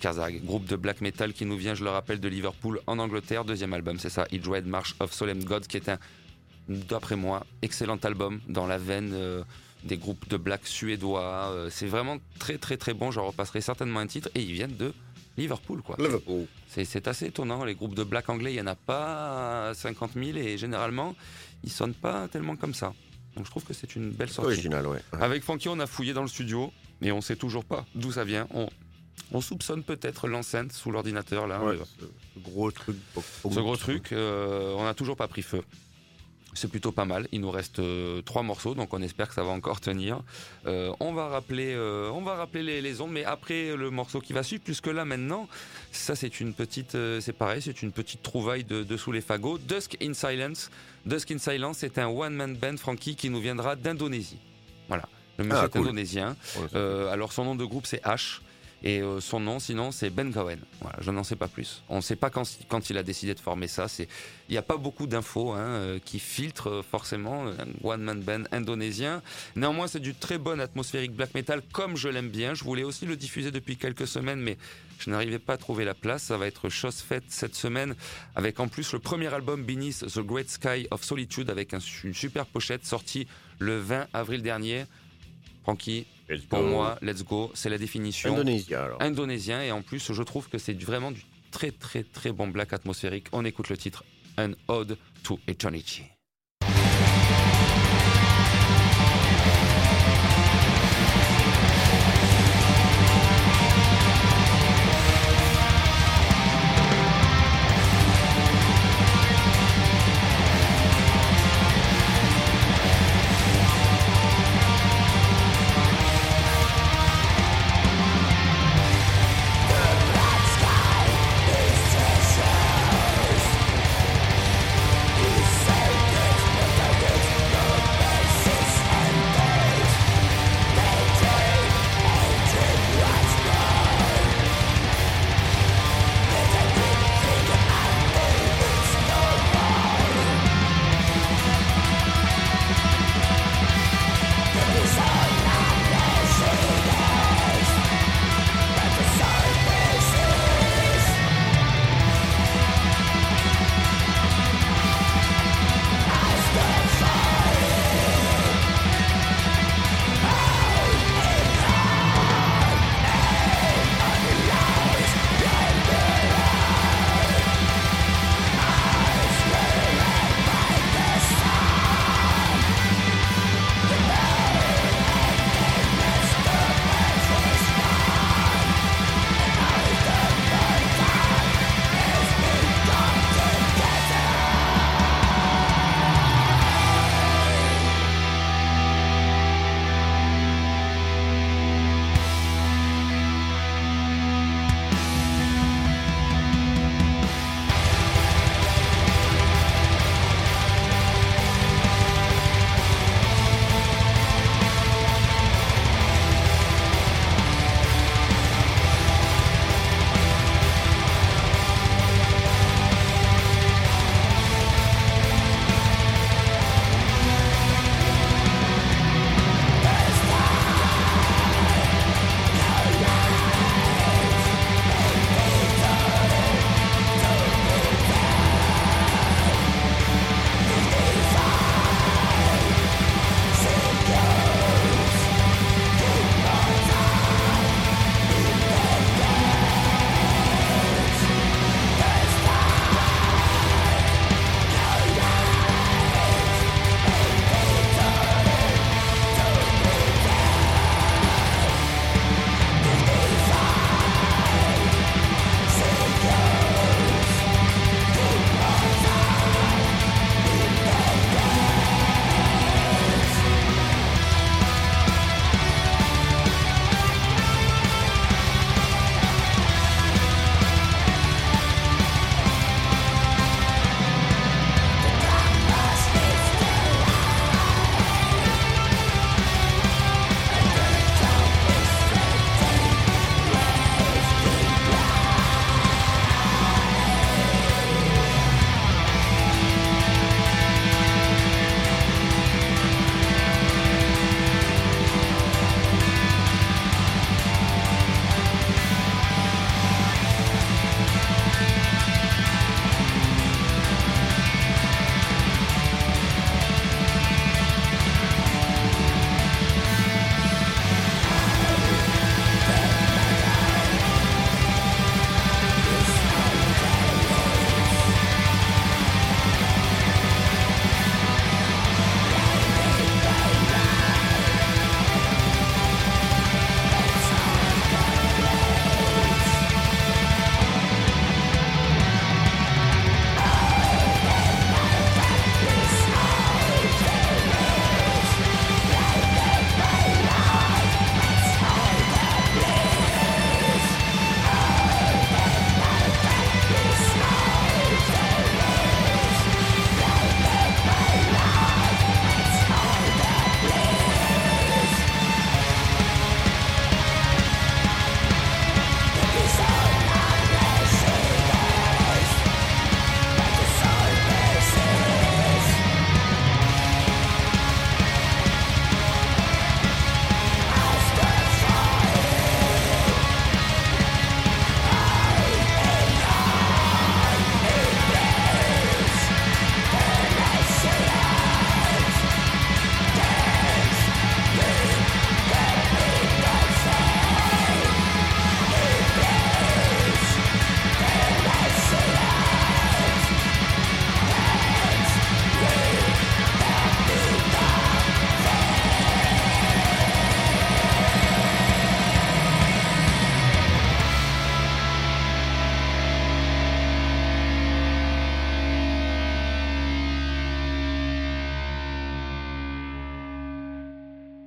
Karzag, groupe de black metal qui nous vient, je le rappelle, de Liverpool en Angleterre. Deuxième album, c'est ça, Dread March of Solemn Gods, qui est un, d'après moi, excellent album dans la veine euh, des groupes de black suédois. Euh, c'est vraiment très très très bon, j'en repasserai certainement un titre. Et ils viennent de Liverpool, quoi. Liverpool. C'est, c'est assez étonnant. Les groupes de black anglais, il n'y en a pas 50 000 et généralement, ils sonnent pas tellement comme ça. Donc je trouve que c'est une belle sortie. Original, ouais. Avec Funky, on a fouillé dans le studio et on sait toujours pas d'où ça vient. On, on soupçonne peut-être l'enceinte sous l'ordinateur là. Ouais, ce, ce gros truc. Ce gros truc, euh, on n'a toujours pas pris feu. C'est plutôt pas mal. Il nous reste euh, trois morceaux, donc on espère que ça va encore tenir. Euh, on va rappeler, euh, on va rappeler les, les ondes, mais après le morceau qui va suivre, puisque là maintenant, ça c'est une petite, c'est pareil, c'est une petite trouvaille de, de sous les fagots. Dusk in Silence. Dusk in Silence, c'est un one man band Frankie qui nous viendra d'Indonésie. Voilà. Le monsieur Ah, est cool. indonésien. Ouais, alors son nom de groupe c'est H. Et euh, son nom, sinon, c'est Ben Cohen. Voilà, je n'en sais pas plus. On ne sait pas quand, il a décidé de former ça. Il n'y a pas beaucoup d'infos hein, euh, qui filtrent euh, forcément un one man band indonésien. Néanmoins, c'est du très bon atmosphérique black metal, comme je l'aime bien. Je voulais aussi le diffuser depuis quelques semaines, mais je n'arrivais pas à trouver la place. Ça va être chose faite cette semaine, avec en plus le premier album Beneath the Great Sky of Solitude, avec un- une super pochette sortie le 20 avril dernier. Francky, pour moi, let's go, c'est la définition alors. indonésien et en plus je trouve que c'est vraiment du très très très bon black atmosphérique. On écoute le titre An Ode to Eternity.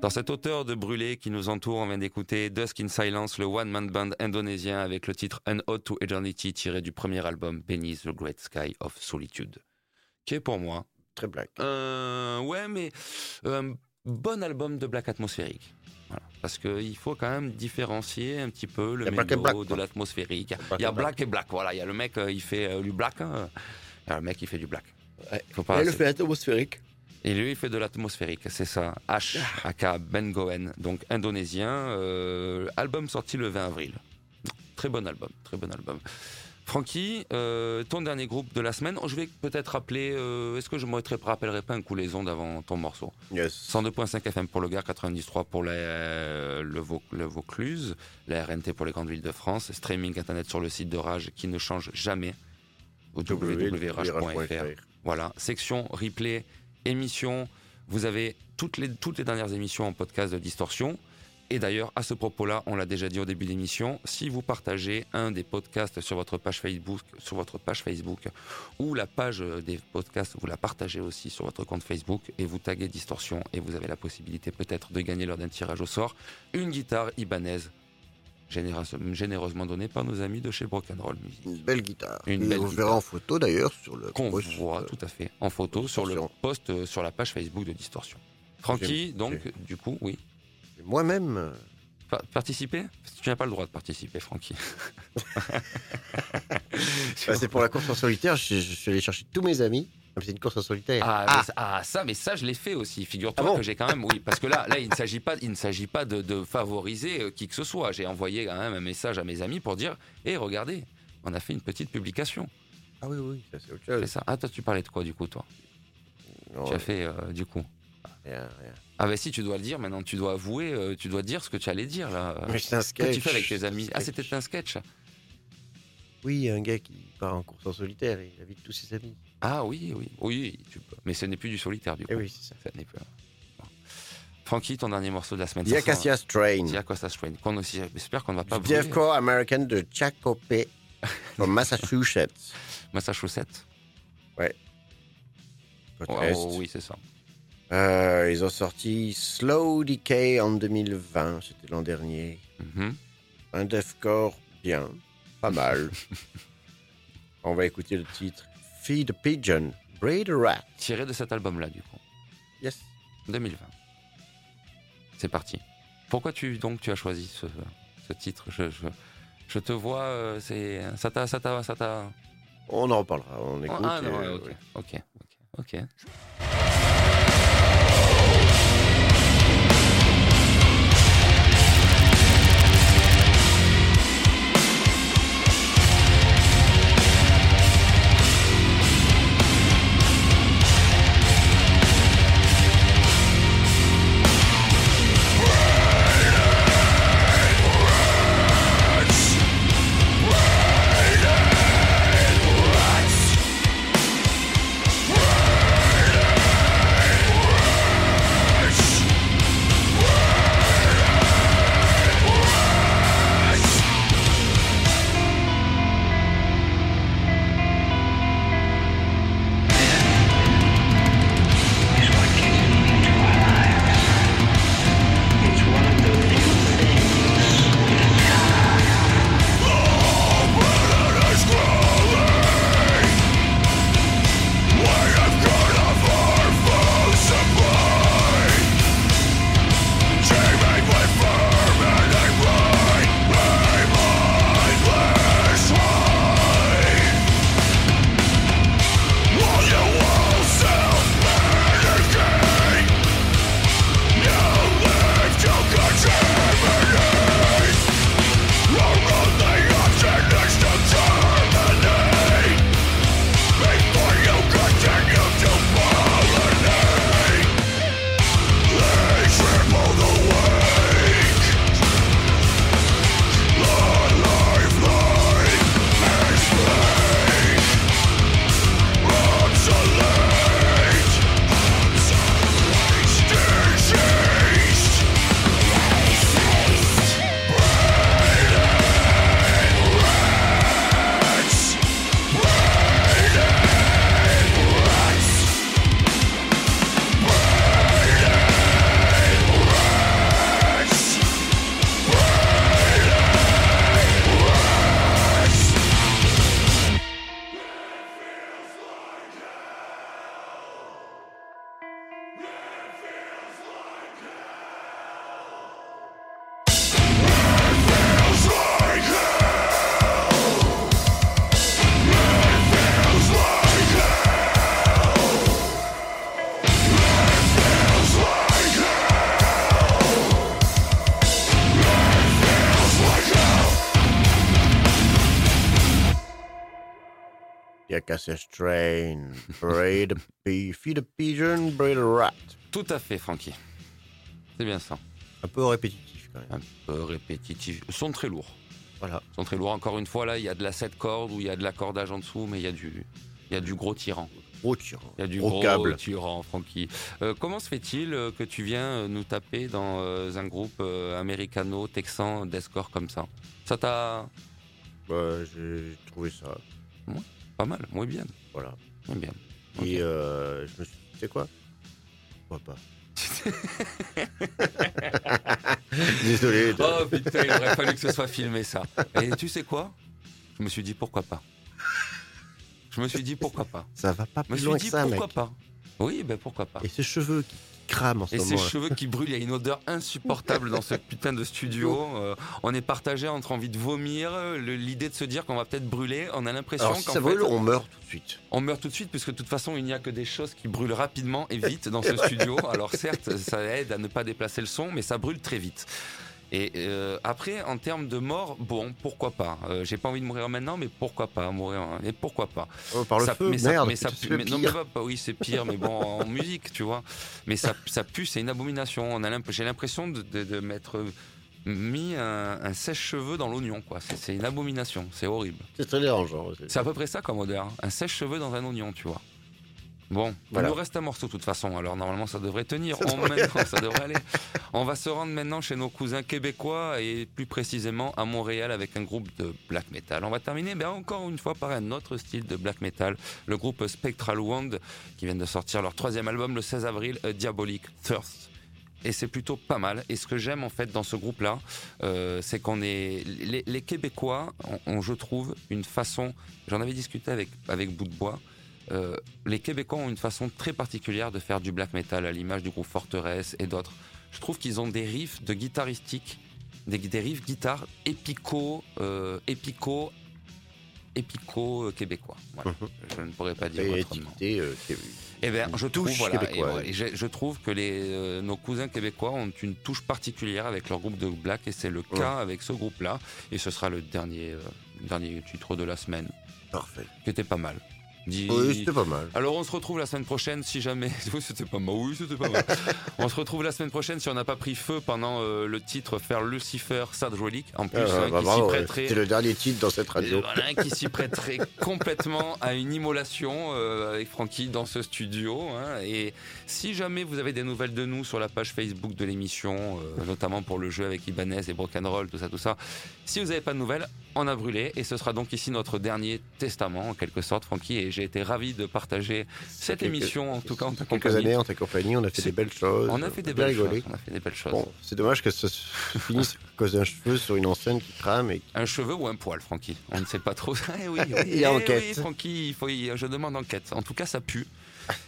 Dans cette hauteur de brûlé qui nous entoure, on vient d'écouter Dusk in Silence, le one-man band indonésien avec le titre An Ode to Eternity tiré du premier album Beneath the Great Sky of Solitude. Qui est pour moi Très black. euh, ouais, mais euh, bon album de black atmosphérique. Voilà. Parce qu'il faut quand même différencier un petit peu le mélo black, de l'atmosphérique. Il y a black. black et black. Voilà, il y a le mec, euh, il fait euh, du black. hein. Il y a le mec, il fait du black. Ouais. Faut pas- Et le fait atmosphérique. Et lui, il fait de l'atmosphérique, c'est ça. H, aka Ben Goen, donc indonésien. euh, album sorti le 20 avril. Très bon album, très bon album. Francky, euh, ton dernier groupe de la semaine, oh, je vais peut-être rappeler, euh, est-ce que je me rappellerai pas un coup les ondes avant ton morceau? Yes. 102.5 FM pour le Gard, 93 pour le, Vau- le Vaucluse, la RNT pour les grandes villes de France, streaming internet sur le site de Rage qui ne change jamais, www.rage.fr. Voilà, section replay, émission. Vous avez toutes les, toutes les dernières émissions en podcast de Distorsion. Et d'ailleurs, à ce propos-là, on l'a déjà dit au début de l'émission, si vous partagez un des podcasts sur votre page Facebook, sur votre page Facebook, ou la page des podcasts, vous la partagez aussi sur votre compte Facebook et vous taguez Distorsion et vous avez la possibilité peut-être de gagner lors d'un tirage au sort une guitare généreuse- généreusement donnée par nos amis de chez Broken Roll Music. Une belle guitare. Une Et belle on guitare. verra en photo d'ailleurs sur le qu'on post, voit euh, tout à fait en photo sur le post euh, sur la page Facebook de Distorsion. Francky, donc, du coup, oui. Moi-même, euh, Pa- participer? Tu n'as pas le droit de participer, Francky. bah, c'est pour la course en solitaire. Je, je suis allé chercher tous mes amis. C'est une course en solitaire. Ah, Ah, mais ça- ah, ça, mais ça, je l'ai fait aussi. Figure-toi Ah bon que j'ai quand même, oui, parce que là, là, il ne s'agit pas, il ne s'agit pas de, de favoriser euh, qui que ce soit. J'ai envoyé quand même un message à mes amis pour dire, hé, regardez, on a fait une petite publication. Ah oui, oui, ça c'est autre C'est chose. ça. Ah, toi, tu parlais de quoi, du coup, toi? Non, Tu as fait, euh, du coup. rien, rien. Ah, bah si, tu dois le dire. Maintenant, tu dois avouer, euh, tu dois dire ce que tu allais dire là. Mais c'est un Qu'est-ce que sketch. tu fais avec tes amis Ah, Sketch. c'était un sketch. Oui, un gars qui part en course en solitaire et il invite tous ses amis. Ah oui, oui, oui, tu peux. Mais ce n'est plus du solitaire, du coup. Eh oui, c'est ça. Ça n'est plus. Bon. Francky, ton dernier morceau de la semaine. ça Diacacia Strain. Diacosta Strain. Qu'on aussi, j'espère qu'on ne va pas. Deathcore American de Chakopé, from Massachusetts. Massachusetts. côte Oh, oh, oui, c'est ça. Euh, ils ont sorti Slow Decay en 2020, c'était l'an dernier. Mhm. Un deathcore bien, pas mal. On va écouter le titre Feed a Pigeon, Braid a Rat. Tiré de cet album-là, du coup. Yes. 2020. C'est parti. Pourquoi tu donc tu as choisi ce, ce titre? Je, je, je te vois, euh, c'est ça t'a ça t'a ça t'a. On en reparlera, on écoute. ah non, et, ouais, ok, ouais. ok, ok, ok. Cassage Train, Braid a Pea, Feed a Pigeon, Braid a Rat. Tout à fait, Francky. C'est bien ça. Un peu répétitif quand même. Un peu répétitif. Ils sont très lourds. Voilà. Ils sont très lourds. Encore une fois, là, il y a de la 7 cordes ou il y a de l'accordage en dessous, mais il y a du, il y a du gros tyran. Gros tirant. Il y a du Gros gros, câble. tyran, Francky. Euh, comment se fait-il euh, que tu viens euh, nous taper dans euh, un groupe euh, américano-texan deathcore comme ça? Ça t'a Ouais, j'ai trouvé ça. Pas mal, muy bien, Voilà. muy bien. Et euh, je me suis dit, tu sais quoi? Pourquoi pas Désolé. de- Oh putain, il aurait fallu que ce soit filmé ça. Et tu sais quoi? Je me suis dit pourquoi pas. Je me suis dit pourquoi pas. Ça va pas Je me plus suis loin dit que ça, mec. pourquoi pas. Oui, ben pourquoi pas. Et ces cheveux qui crament en ce Et ces moment. cheveux qui brûlent, il y a une odeur insupportable dans ce putain de studio. Euh, on est partagé entre envie de vomir, l'idée de se dire qu'on va peut-être brûler. On a l'impression si qu'en ça fait, brûle, on meurt tout de suite. on meurt tout de suite, puisque de toute façon, il n'y a que des choses qui brûlent rapidement et vite dans ce studio. Alors certes, ça aide à ne pas déplacer le son, mais ça brûle très vite. Et euh, après, en termes de mort, bon, pourquoi pas. Euh, J'ai pas envie de mourir maintenant, mais pourquoi pas mourir Mais pourquoi pas Oh, par le ça, feu, mais ça- merde. mais ça pue- mais- non, mais pas- pas- oui, c'est pire, mais bon, en musique, tu vois. Mais ça, ça pue, c'est une abomination. On a J'ai l'impression de, de, de m'être mis un, un sèche-cheveux dans l'oignon, quoi. C'est- une abomination, c'est horrible. C'est très dérangeant. c'est- C'est à peu près ça comme odeur. Un sèche-cheveux dans un oignon, tu vois. Bon, Voilà. il nous reste un morceau de toute façon, alors normalement ça devrait tenir. Ça On, devrait maintenant, ça devrait aller. On va se rendre maintenant chez nos cousins québécois et plus précisément à Montréal avec un groupe de black metal. On va terminer ben, encore une fois par un autre style de black metal, le groupe Spectral Wound qui vient de sortir leur troisième album le 16 avril, Diabolic Thirst. Et c'est plutôt pas mal. Et ce que j'aime en fait dans ce groupe-là, euh, c'est qu'on est les, les Québécois ont, ont, je trouve, une façon. J'en avais discuté avec avec Bout de Bois. Euh, les Québécois ont une façon très particulière de faire du black metal, à l'image du groupe Forteresse et d'autres. Je trouve qu'ils ont des riffs de guitaristiques, des, des riffs guitare épico, euh, épico, épico euh, québécois. Voilà. Mhm. Je ne pourrais pas dire Et autrement. étiqueté, qui- Eh bien, je trouve, touche voilà, et je, je trouve que les, euh, nos cousins québécois ont une touche particulière avec leur groupe de black, et c'est le cas avec ce groupe-là. Et ce sera le dernier, euh, dernier titre de la semaine, Parfait. qui était pas mal. Oui, c'était pas mal. alors on se retrouve la semaine prochaine si jamais. Oui, c'était pas mal. Oui, c'était pas mal. on se retrouve la semaine prochaine si on n'a pas pris feu pendant euh, le titre faire Lucifer Sad Relic. En plus, Ah, hein, bah, qui s'y prêterait. C'était le dernier titre dans cette radio. Voilà, qui s'y prêterait complètement à une immolation euh, avec Francky dans ce studio. hein. Et si jamais vous avez des nouvelles de nous sur la page Facebook de l'émission, euh, notamment pour le jeu avec Ibanez et Brock'n'Roll, tout ça, tout ça, si vous n'avez pas de nouvelles, on a brûlé. Et ce sera donc ici notre dernier testament, en quelque sorte, Francky. Et j'ai été ravi de partager cette Quelques- émission, en tout cas en ta Quelques années en ta compagnie, on a fait des belles choses. On a fait des belles rigolé. choses. On a fait des belles choses. Bon, c'est dommage que ça se finisse à cause d'un cheveu sur une enseigne qui crame et Un cheveu ou un poil, Francky On ne sait pas trop. Eh oui, oui, Il y a eh enquête. oui, Francky, il faut, je demande enquête. En tout cas, ça pue.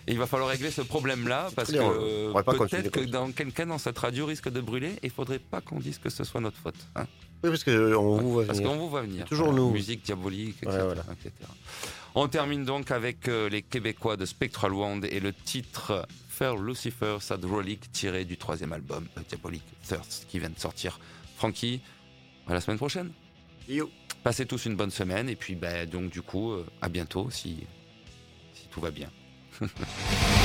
Et il va falloir régler ce problème-là parce que euh, peut-être que dans quelqu'un dans cette radio risque de brûler et il faudrait pas qu'on dise que ce soit notre faute. hein. Oui, parce qu'on vous voit Parce venir. qu'on vous voit venir. Toujours nous. Musique diabolique, etc. Ouais, voilà. etc. On termine donc avec euh, les Québécois de Spectral Wound et le titre Fair Lucifer Sad Relic tiré du troisième album Diabolic Thirst qui vient de sortir. Francky, à la semaine prochaine. Yo. Passez tous une bonne semaine et puis ben, donc du coup euh, à bientôt si, si tout va bien.